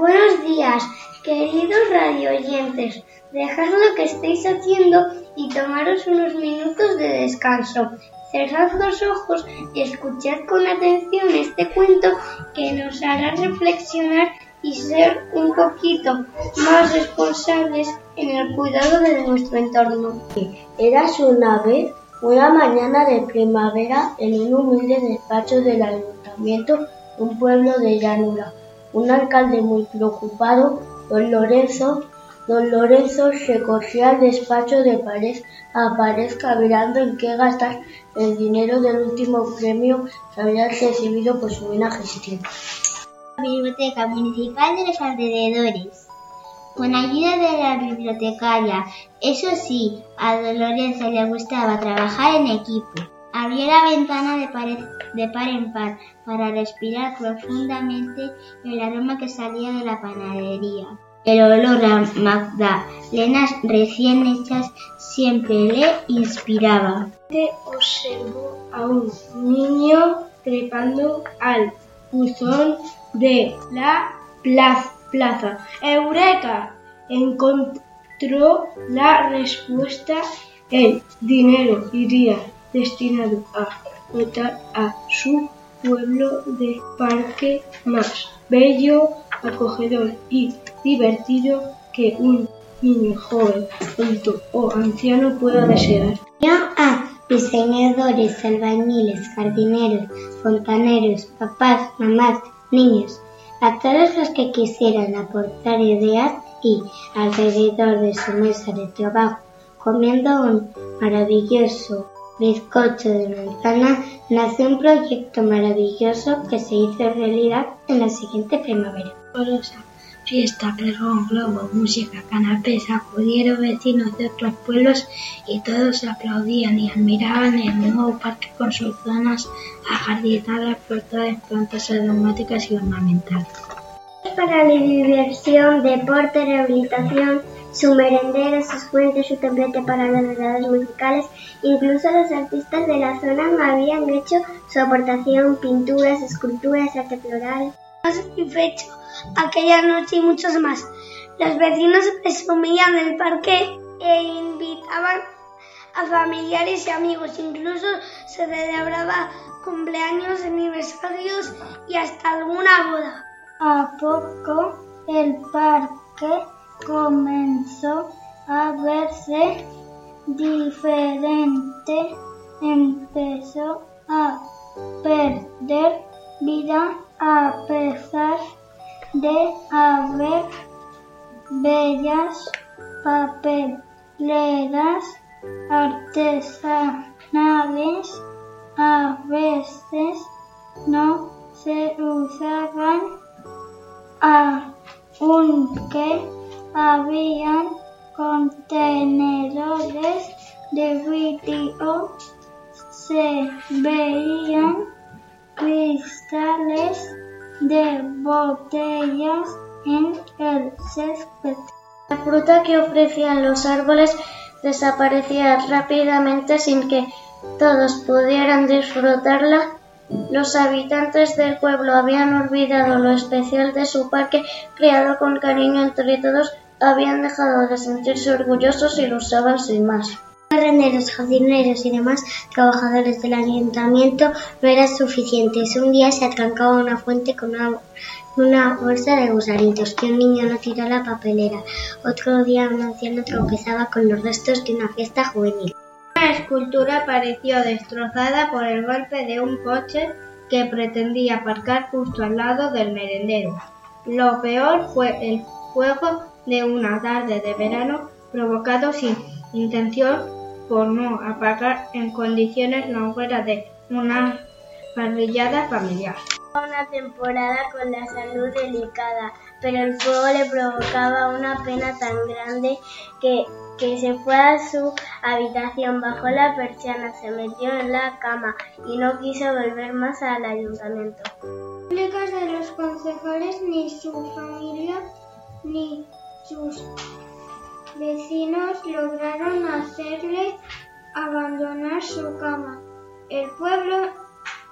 Buenos días, queridos radioyentes. Dejad lo que estéis haciendo y tomaros unos minutos de descanso. Cerrad los ojos y escuchad con atención este cuento que nos hará reflexionar y ser un poquito más responsables en el cuidado de nuestro entorno. Eras una vez una mañana de primavera en un humilde despacho del ayuntamiento un pueblo de llanura. Un alcalde muy preocupado, don Lorenzo, don Lorenzo al despacho de pared a pared mirando en qué gastar el dinero del último premio que había recibido por su buena gestión. La Biblioteca Municipal de los alrededores. Con ayuda de la bibliotecaria, eso sí, a Don Lorenzo le gustaba trabajar en equipo. Abrió la ventana de, de par en par para respirar profundamente el aroma que salía de la panadería. El olor a magdalenas recién hechas siempre le inspiraba. Observó a un niño trepando al buzón de la plaza. ¡Eureka! Encontró la respuesta. El dinero iría destinado a dotar a su pueblo de parque más bello, acogedor y divertido que un niño joven, adulto o anciano pueda desear. A diseñadores, albañiles, jardineros, fontaneros, papás, mamás, niños, a todos los que quisieran aportar ideas y alrededor de su mesa de trabajo, comiendo un maravilloso bizcocho de manzana, nació un proyecto maravilloso que se hizo realidad en la siguiente primavera. Colosa, fiesta, pregón, globo, música, canapés, acudieron vecinos de otros pueblos y todos aplaudían y admiraban el nuevo parque con sus zonas ajardinadas por todas plantas aromáticas y ornamentales. Para la diversión, deporte, rehabilitación, su merendero, sus fuentes, su templete para los musicales, incluso los artistas de la zona habían hecho su aportación, pinturas, esculturas, arte floral. Satisfecho aquella noche y muchos más. Los vecinos presumían del parque e invitaban a familiares y amigos, incluso se celebraba cumpleaños, aniversarios y hasta alguna boda. A poco el parque comenzó a verse diferente, empezó a perder vida a pesar de haber bellas papeleras artesanales a veces no se usaban aunque habían contenedores de vidrio, se veían cristales de botellas en el césped. La fruta que ofrecían los árboles desaparecía rápidamente sin que todos pudieran disfrutarla. Los habitantes del pueblo habían olvidado lo especial de su parque, criado con cariño entre todos, habían dejado de sentirse orgullosos y lo usaban sin más. Renderos, jardineros y demás trabajadores del ayuntamiento no era suficiente. Un día se atrancaba una fuente con una, bolsa de gusanitos que un niño no tiró a la papelera. Otro día un anciano tropezaba con los restos de una fiesta juvenil. Una escultura apareció destrozada por el golpe de un coche que pretendía aparcar justo al lado del merendero. Lo peor fue el fuego de una tarde de verano provocado sin intención por no apagar en condiciones no fuera de una parrillada familiar. Una temporada con la salud delicada, pero el fuego le provocaba una pena tan grande que, que se fue a su habitación, bajó la persiana, se metió en la cama y no quiso volver más al ayuntamiento. De los concejales ni su familia ni sus vecinos lograron hacerle abandonar su cama. El pueblo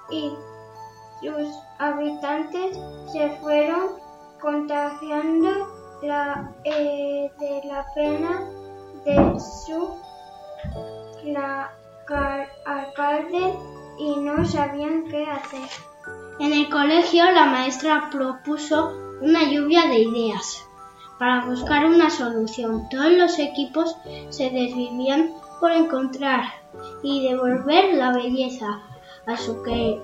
y sus habitantes se fueron contagiando la, eh, de la pena de su la, alcalde y no sabían qué hacer. En el colegio la maestra propuso una lluvia de ideas para buscar una solución. Todos los equipos se desvivían por encontrar y devolver la belleza a su que,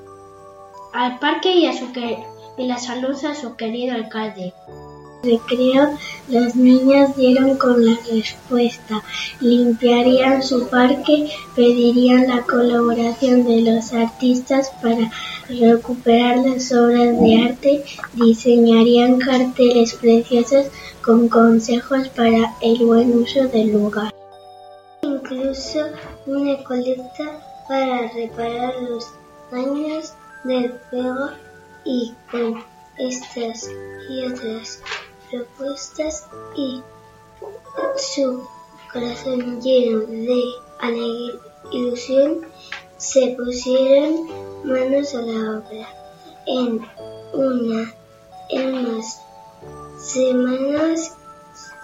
al parque y a su que, y la salud a su querido alcalde recreo, los niños dieron con la respuesta. Limpiarían su parque, pedirían la colaboración de los artistas para recuperar las obras de arte, diseñarían carteles preciosos con consejos para el buen uso del lugar. Incluso una colecta para reparar los daños del fuego y con estas y otras propuestas y su corazón lleno de ilusión se pusieron manos a la obra. En, una, en unas semanas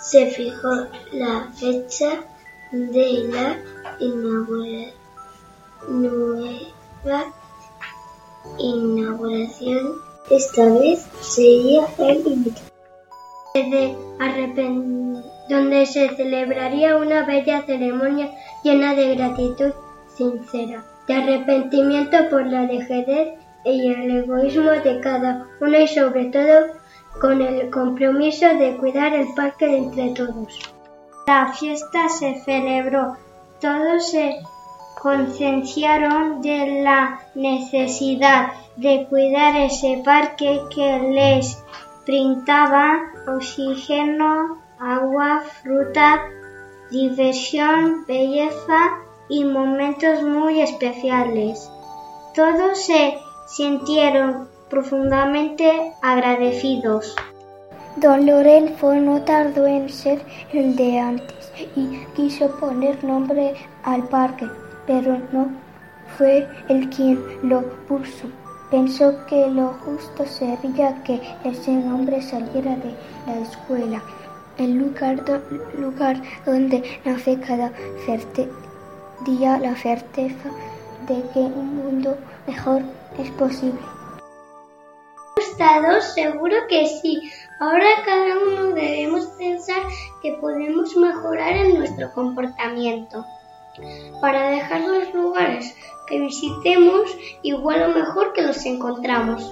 se fijó la fecha de la nueva inauguración. Esta vez sería el de donde se celebraría una bella ceremonia llena de gratitud sincera, de arrepentimiento por la dejadez y el egoísmo de cada uno y sobre todo con el compromiso de cuidar el parque entre todos. La fiesta se celebró, todos se concienciaron de la necesidad de cuidar ese parque que les brindaba oxígeno, agua, fruta, diversión, belleza y momentos muy especiales. Todos se sintieron profundamente agradecidos. Don Lorenzo no tardó en ser el de antes y quiso poner nombre al parque, pero no fue el quien lo puso. Pensó que lo justo sería que ese nombre saliera de la escuela, el lugar, lugar donde nace cada día la certeza de que un mundo mejor es posible. ¿Gustado? Seguro que sí. Ahora cada uno debemos pensar que podemos mejorar en nuestro comportamiento para dejar los lugares que visitemos igual o mejor que los encontramos.